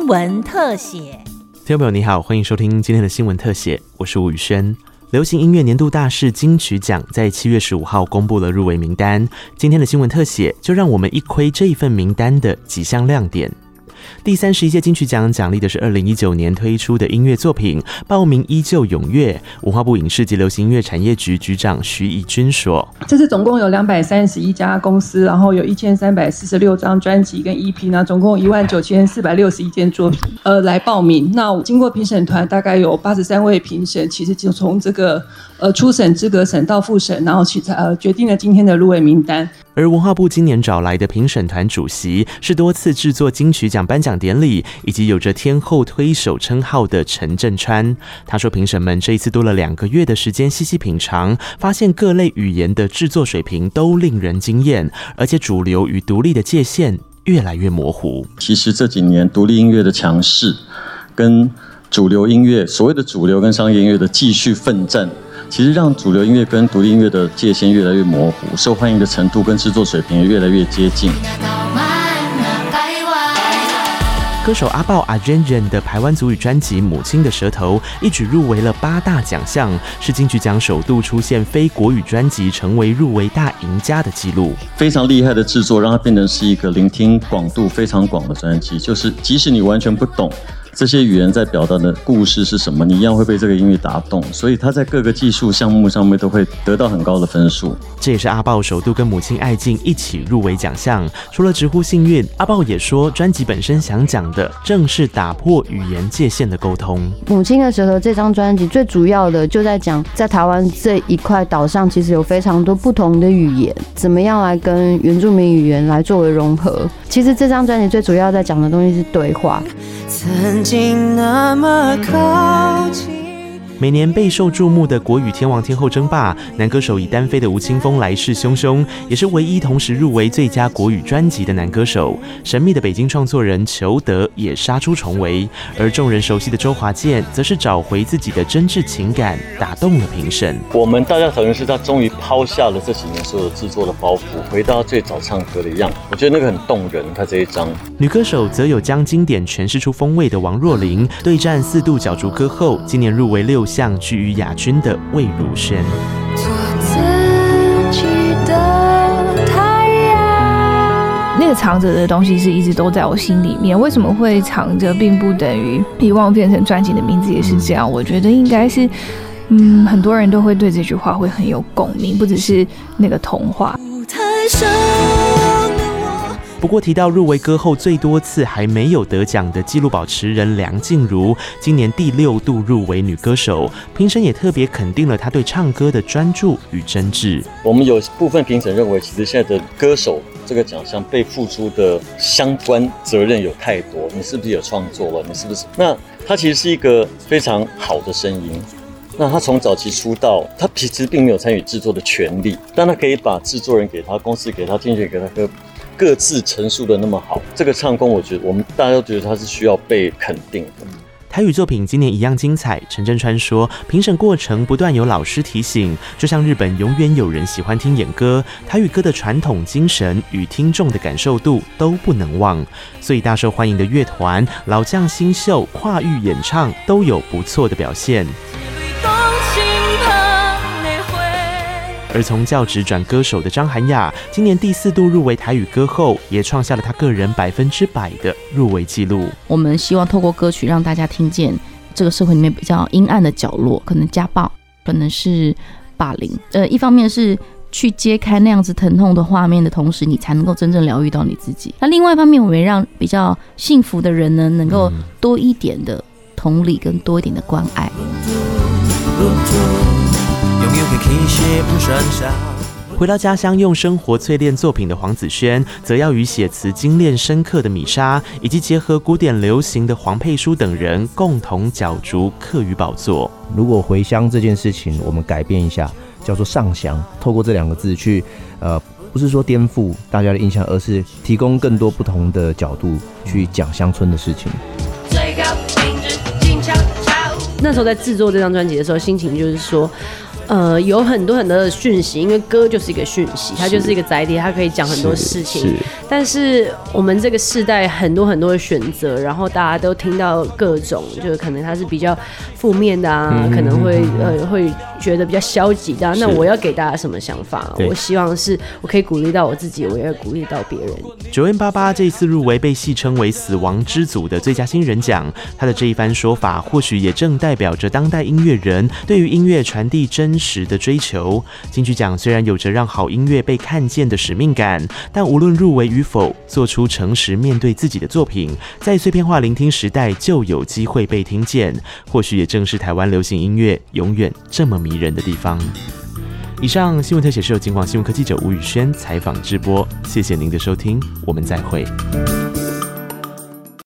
新闻特写。听众朋友你好，欢迎收听今天的新闻特写，我是吴宇轩。流行音乐年度大事金曲奖在七月十五号公布了入围名单，今天的新闻特写就让我们一窥这一份名单的几项亮点。第三十一届金曲奖奖励的是二零一九年推出的音乐作品，报名依旧踊跃。文化部影视及流行音乐产业局局长徐以军说：“这次总共有两百三十一家公司，然后有一千三百四十六张专辑跟 EP 呢，总共一万九千四百六十一件作品，呃，来报名。那经过评审团大概有八十三位评审，其实就从这个呃初审、资格审到复审，然后其才呃决定了今天的入围名单。”而文化部今年找来的评审团主席是多次制作金曲奖颁奖典礼以及有着天后推手称号的陈振川。他说，评审们这一次多了两个月的时间细细品尝，发现各类语言的制作水平都令人惊艳，而且主流与独立的界限越来越模糊。其实这几年独立音乐的强势，跟主流音乐所谓的主流跟商业音乐的继续奋战。其实让主流音乐跟独立音乐的界限越来越模糊，受欢迎的程度跟制作水平也越来越接近。歌手阿豹阿 Jen Jen 的台湾族语专辑《母亲的舌头》一举入围了八大奖项，是金曲奖首度出现非国语专辑成为入围大赢家的记录。非常厉害的制作，让它变成是一个聆听广度非常广的专辑，就是即使你完全不懂。这些语言在表达的故事是什么？你一样会被这个音乐打动，所以他在各个技术项目上面都会得到很高的分数。这也是阿豹首度跟母亲爱静一起入围奖项。除了直呼幸运，阿豹也说，专辑本身想讲的正是打破语言界限的沟通。母亲的舌头这张专辑最主要的就在讲，在台湾这一块岛上，其实有非常多不同的语言，怎么样来跟原住民语言来作为融合。其实这张专辑最主要在讲的东西是对话。曾经那么靠近。每年备受注目的国语天王天后争霸，男歌手以单飞的吴青峰来势汹汹，也是唯一同时入围最佳国语专辑的男歌手。神秘的北京创作人裘德也杀出重围，而众人熟悉的周华健，则是找回自己的真挚情感，打动了评审。我们大家讨论是他终于抛下了这几年所有制作的包袱，回到最早唱歌的样子。我觉得那个很动人。他这一张女歌手则有将经典诠释出风味的王若琳，对战四度角逐歌后，今年入围六。像居于雅君的魏如萱。那个藏着的东西是一直都在我心里面。为什么会藏着，并不等于遗忘变成专辑的名字也是这样。我觉得应该是，嗯，很多人都会对这句话会很有共鸣，不只是那个童话。不过提到入围歌后最多次还没有得奖的纪录保持人梁静茹，今年第六度入围女歌手，评审也特别肯定了她对唱歌的专注与真挚。我们有部分评审认为，其实现在的歌手这个奖项被付出的相关责任有太多，你是不是有创作了？你是不是？那她其实是一个非常好的声音。那她从早期出道，她其实并没有参与制作的权利，但她可以把制作人给她，公司给她，经纪人给她歌。各自陈述的那么好，这个唱功，我觉得我们大家都觉得他是需要被肯定的。台语作品今年一样精彩。陈振川说，评审过程不断有老师提醒，就像日本永远有人喜欢听演歌，台语歌的传统精神与听众的感受度都不能忘。所以大受欢迎的乐团、老将新秀跨域演唱都有不错的表现。而从教职转歌手的张涵雅，今年第四度入围台语歌后，也创下了她个人百分之百的入围记录。我们希望透过歌曲让大家听见这个社会里面比较阴暗的角落，可能家暴，可能是霸凌。呃，一方面是去揭开那样子疼痛的画面的同时，你才能够真正疗愈到你自己。那另外一方面，我们让比较幸福的人呢，能够多一点的同理跟多一点的关爱。回到家乡用生活淬炼作品的黄子轩，则要与写词精炼深刻的米莎，以及结合古典流行的黄佩书等人共同角逐客语宝座。如果回乡这件事情，我们改变一下，叫做上乡，透过这两个字去，呃，不是说颠覆大家的印象，而是提供更多不同的角度去讲乡村的事情。那时候在制作这张专辑的时候，心情就是说。呃，有很多很多的讯息，因为歌就是一个讯息，它就是一个载体，它可以讲很多事情。是但是我们这个世代很多很多的选择，然后大家都听到各种，就是可能它是比较负面的啊，嗯可能会呃会觉得比较消极的啊、那我要给大家什么想法？我希望是我可以鼓励到我自己，我也要鼓励到别人。九 N 八八这一次入围被戏称为“死亡之组”的最佳新人奖，他的这一番说法，或许也正代表着当代音乐人对于音乐传递真实的追求。金曲奖虽然有着让好音乐被看见的使命感，但无论入围与否，做出诚实面对自己的作品，在碎片化聆听时代就有机会被听见。或许也正是台湾流行音乐永远这么迷人的地方。以上新闻特写是由警广新闻科记者吴宇轩采访直播，谢谢您的收听，我们再会。